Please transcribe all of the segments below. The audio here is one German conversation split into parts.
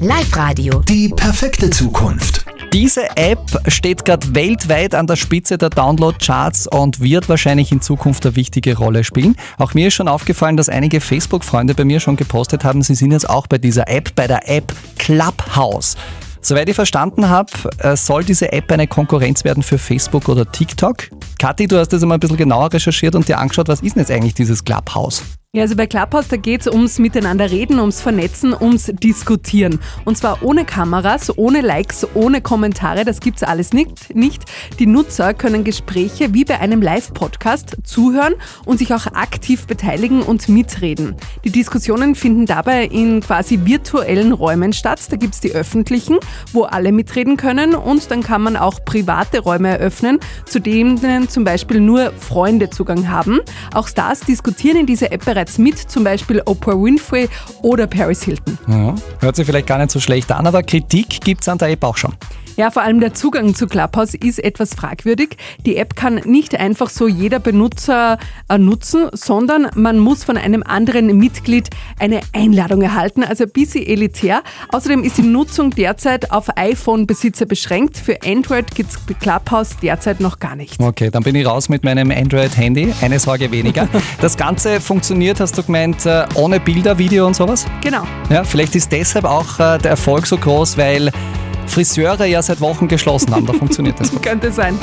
Live-Radio. Die perfekte Zukunft. Diese App steht gerade weltweit an der Spitze der Download-Charts und wird wahrscheinlich in Zukunft eine wichtige Rolle spielen. Auch mir ist schon aufgefallen, dass einige Facebook-Freunde bei mir schon gepostet haben, sie sind jetzt auch bei dieser App, bei der App Clubhouse. Soweit ich verstanden habe, äh, soll diese App eine Konkurrenz werden für Facebook oder TikTok. Kathi, du hast das einmal ein bisschen genauer recherchiert und dir angeschaut, was ist denn jetzt eigentlich dieses Clubhouse? Ja, also bei Clubhouse, da geht es ums Miteinanderreden, ums Vernetzen, ums Diskutieren. Und zwar ohne Kameras, ohne Likes, ohne Kommentare, das gibt's alles nicht, nicht. Die Nutzer können Gespräche wie bei einem Live-Podcast zuhören und sich auch aktiv beteiligen und mitreden. Die Diskussionen finden dabei in quasi virtuellen Räumen statt. Da gibt's die öffentlichen, wo alle mitreden können und dann kann man auch private Räume eröffnen, zu denen zum Beispiel nur Freunde Zugang haben. Auch Stars diskutieren in dieser App bereits mit, zum Beispiel Oprah Winfrey oder Paris Hilton. Ja, hört sich vielleicht gar nicht so schlecht an, aber Kritik gibt es an der App auch schon. Ja, vor allem der Zugang zu Clubhouse ist etwas fragwürdig. Die App kann nicht einfach so jeder Benutzer äh, nutzen, sondern man muss von einem anderen Mitglied eine Einladung erhalten, also ein bisschen elitär. Außerdem ist die Nutzung derzeit auf iPhone-Besitzer beschränkt. Für Android gibt es Clubhouse derzeit noch gar nicht. Okay, dann bin ich raus mit meinem Android-Handy. Eine Sorge weniger. Das Ganze funktioniert, hast du gemeint, äh, ohne Bilder, Video und sowas? Genau. Ja, vielleicht ist deshalb auch äh, der Erfolg so groß, weil Friseure ja seit Wochen geschlossen haben. Da funktioniert das. Könnte sein.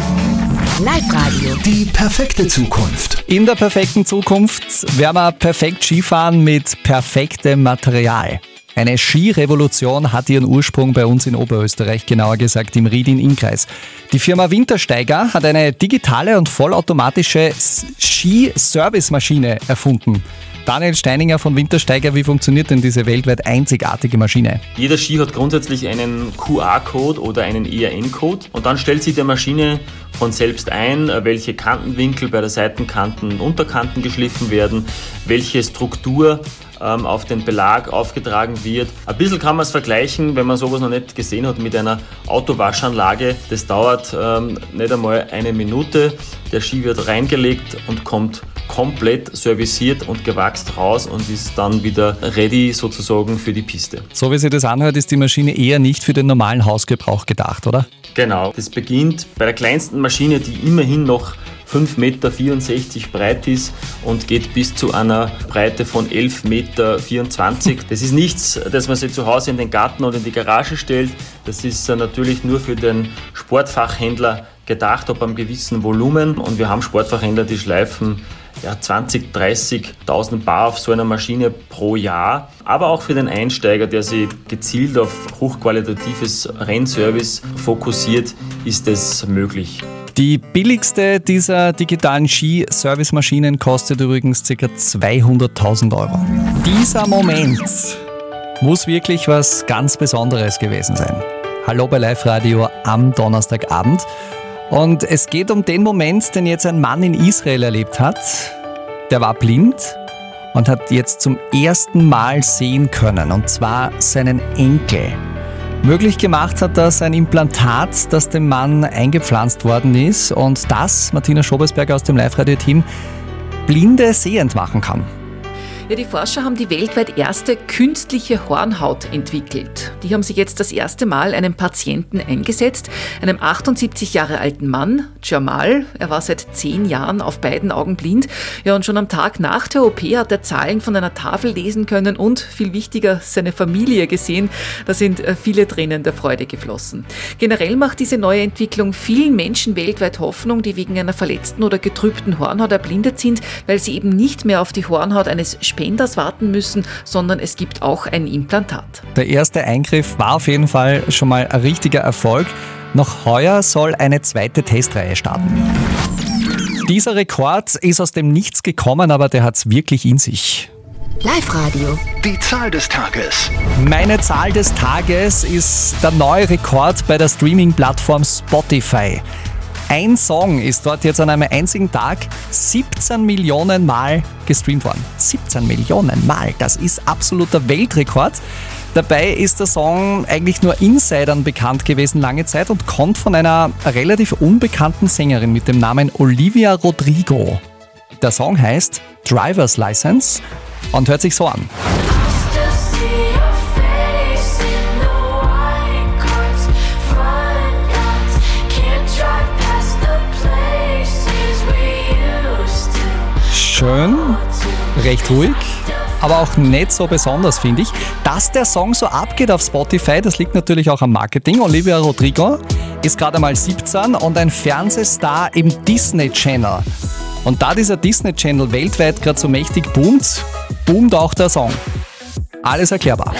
Live-Radio. Die perfekte Zukunft. In der perfekten Zukunft werden wir perfekt Skifahren mit perfektem Material. Eine Skirevolution hat ihren Ursprung bei uns in Oberösterreich, genauer gesagt im Ried in Innkreis. Die Firma Wintersteiger hat eine digitale und vollautomatische Ski-Service-Maschine erfunden. Daniel Steininger von Wintersteiger, wie funktioniert denn diese weltweit einzigartige Maschine? Jeder Ski hat grundsätzlich einen QR-Code oder einen ERN-Code und dann stellt sich der Maschine von selbst ein, welche Kantenwinkel bei der Seitenkanten und Unterkanten geschliffen werden, welche Struktur ähm, auf den Belag aufgetragen wird. Ein bisschen kann man es vergleichen, wenn man sowas noch nicht gesehen hat, mit einer Autowaschanlage. Das dauert ähm, nicht einmal eine Minute. Der Ski wird reingelegt und kommt komplett serviciert und gewachst raus und ist dann wieder ready sozusagen für die Piste. So wie sich das anhört, ist die Maschine eher nicht für den normalen Hausgebrauch gedacht, oder? Genau. Das beginnt bei der kleinsten Maschine, die immerhin noch 5,64 Meter breit ist und geht bis zu einer Breite von 11,24 Meter. Das ist nichts, das man sich zu Hause in den Garten oder in die Garage stellt. Das ist äh, natürlich nur für den Sportfachhändler gedacht, ab einem gewissen Volumen. Und wir haben Sportfachhändler, die schleifen ja, 20, 30.000 Bar auf so einer Maschine pro Jahr. Aber auch für den Einsteiger, der sich gezielt auf hochqualitatives Rennservice fokussiert, ist es möglich. Die billigste dieser digitalen Ski-Service-Maschinen kostet übrigens ca. 200.000 Euro. Dieser Moment muss wirklich was ganz Besonderes gewesen sein. Hallo bei Live Radio am Donnerstagabend. Und es geht um den Moment, den jetzt ein Mann in Israel erlebt hat. Der war blind und hat jetzt zum ersten Mal sehen können, und zwar seinen Enkel. Möglich gemacht hat das ein Implantat, das dem Mann eingepflanzt worden ist und das, Martina Schobesberger aus dem Live-Radio-Team, Blinde sehend machen kann. Ja, die Forscher haben die weltweit erste künstliche Hornhaut entwickelt. Die haben sich jetzt das erste Mal einem Patienten eingesetzt, einem 78 Jahre alten Mann, Jamal. Er war seit zehn Jahren auf beiden Augen blind. Ja, und schon am Tag nach der OP hat er Zahlen von einer Tafel lesen können und, viel wichtiger, seine Familie gesehen. Da sind äh, viele Tränen der Freude geflossen. Generell macht diese neue Entwicklung vielen Menschen weltweit Hoffnung, die wegen einer verletzten oder getrübten Hornhaut erblindet sind, weil sie eben nicht mehr auf die Hornhaut eines Spenders warten müssen, sondern es gibt auch ein Implantat. Der erste Eingriff war auf jeden Fall schon mal ein richtiger Erfolg. Noch heuer soll eine zweite Testreihe starten. Dieser Rekord ist aus dem Nichts gekommen, aber der hat es wirklich in sich. Live-Radio. Die Zahl des Tages. Meine Zahl des Tages ist der neue Rekord bei der Streaming-Plattform Spotify. Ein Song ist dort jetzt an einem einzigen Tag 17 Millionen Mal gestreamt worden. 17 Millionen Mal, das ist absoluter Weltrekord. Dabei ist der Song eigentlich nur Insidern bekannt gewesen lange Zeit und kommt von einer relativ unbekannten Sängerin mit dem Namen Olivia Rodrigo. Der Song heißt Driver's License und hört sich so an. Recht ruhig, aber auch nicht so besonders, finde ich. Dass der Song so abgeht auf Spotify, das liegt natürlich auch am Marketing. Olivia Rodrigo ist gerade mal 17 und ein Fernsehstar im Disney Channel. Und da dieser Disney Channel weltweit gerade so mächtig boomt, boomt auch der Song. Alles erklärbar.